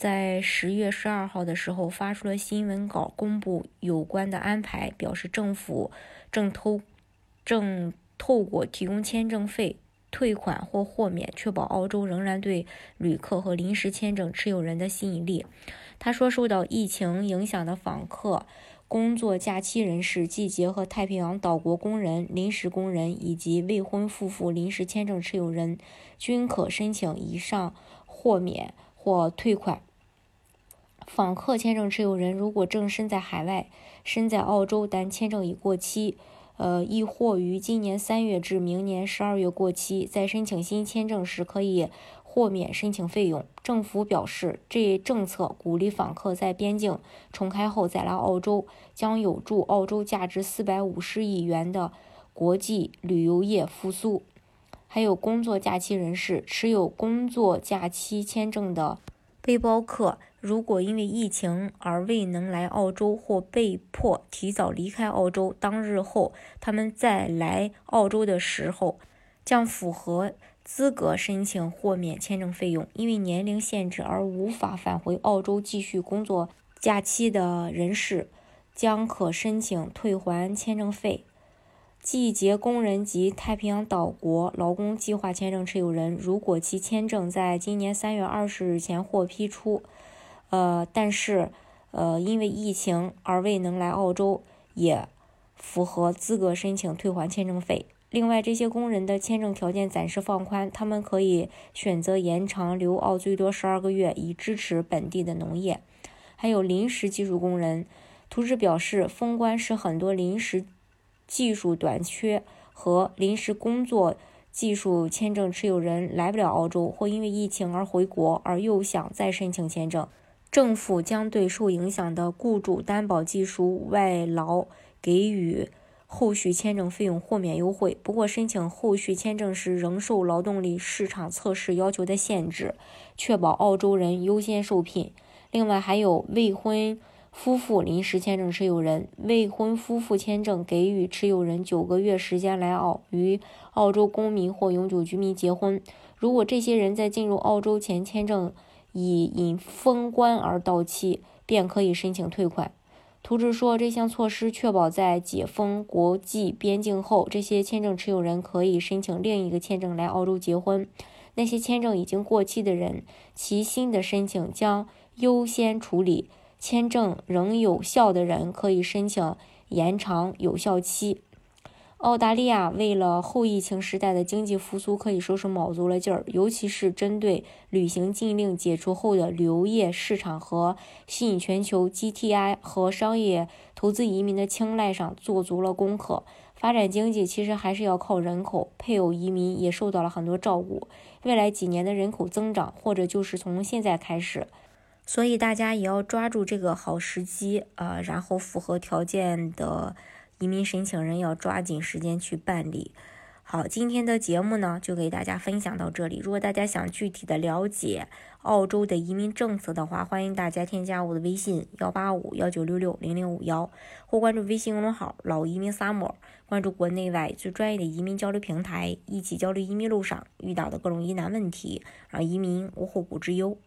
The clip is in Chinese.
在十月十二号的时候发出了新闻稿，公布有关的安排，表示政府正透正透过提供签证费退款或豁免，确保澳洲仍然对旅客和临时签证持有人的吸引力。他说，受到疫情影响的访客、工作假期人士、季节和太平洋岛国工人、临时工人以及未婚夫妇临时签证持有人均可申请以上豁免或退款。访客签证持有人如果正身在海外，身在澳洲，但签证已过期，呃，亦或于今年三月至明年十二月过期，在申请新签证时可以豁免申请费用。政府表示，这政策鼓励访客在边境重开后再来澳洲，将有助澳洲价值四百五十亿元的国际旅游业复苏。还有工作假期人士，持有工作假期签证的背包客。如果因为疫情而未能来澳洲，或被迫提早离开澳洲，当日后他们再来澳洲的时候，将符合资格申请豁免签证费用。因为年龄限制而无法返回澳洲继续工作假期的人士，将可申请退还签证费。季节工人及太平洋岛国劳工计划签证持有人，如果其签证在今年三月二十日前获批出。呃，但是，呃，因为疫情而未能来澳洲，也符合资格申请退还签证费。另外，这些工人的签证条件暂时放宽，他们可以选择延长留澳最多十二个月，以支持本地的农业。还有临时技术工人，图纸表示，封关是很多临时技术短缺和临时工作技术签证持有人来不了澳洲，或因为疫情而回国，而又想再申请签证。政府将对受影响的雇主担保技术外劳给予后续签证费用豁免优惠。不过，申请后续签证时仍受劳动力市场测试要求的限制，确保澳洲人优先受聘。另外，还有未婚夫妇临时签证持有人，未婚夫妇签证给予持有人九个月时间来澳与澳洲公民或永久居民结婚。如果这些人在进入澳洲前签证，已因封关而到期，便可以申请退款。图纸说，这项措施确保在解封国际边境后，这些签证持有人可以申请另一个签证来澳洲结婚。那些签证已经过期的人，其新的申请将优先处理；签证仍有效的人可以申请延长有效期。澳大利亚为了后疫情时代的经济复苏，可以说是卯足了劲儿，尤其是针对旅行禁令解除后的旅游业市场和吸引全球 GTI 和商业投资移民的青睐上做足了功课。发展经济其实还是要靠人口，配偶移民也受到了很多照顾。未来几年的人口增长，或者就是从现在开始，所以大家也要抓住这个好时机呃，然后符合条件的。移民申请人要抓紧时间去办理。好，今天的节目呢就给大家分享到这里。如果大家想具体的了解澳洲的移民政策的话，欢迎大家添加我的微信幺八五幺九六六零零五幺，或关注微信公众号“老移民 summer”，关注国内外最专业的移民交流平台，一起交流移民路上遇到的各种疑难问题，让移民无后顾之忧。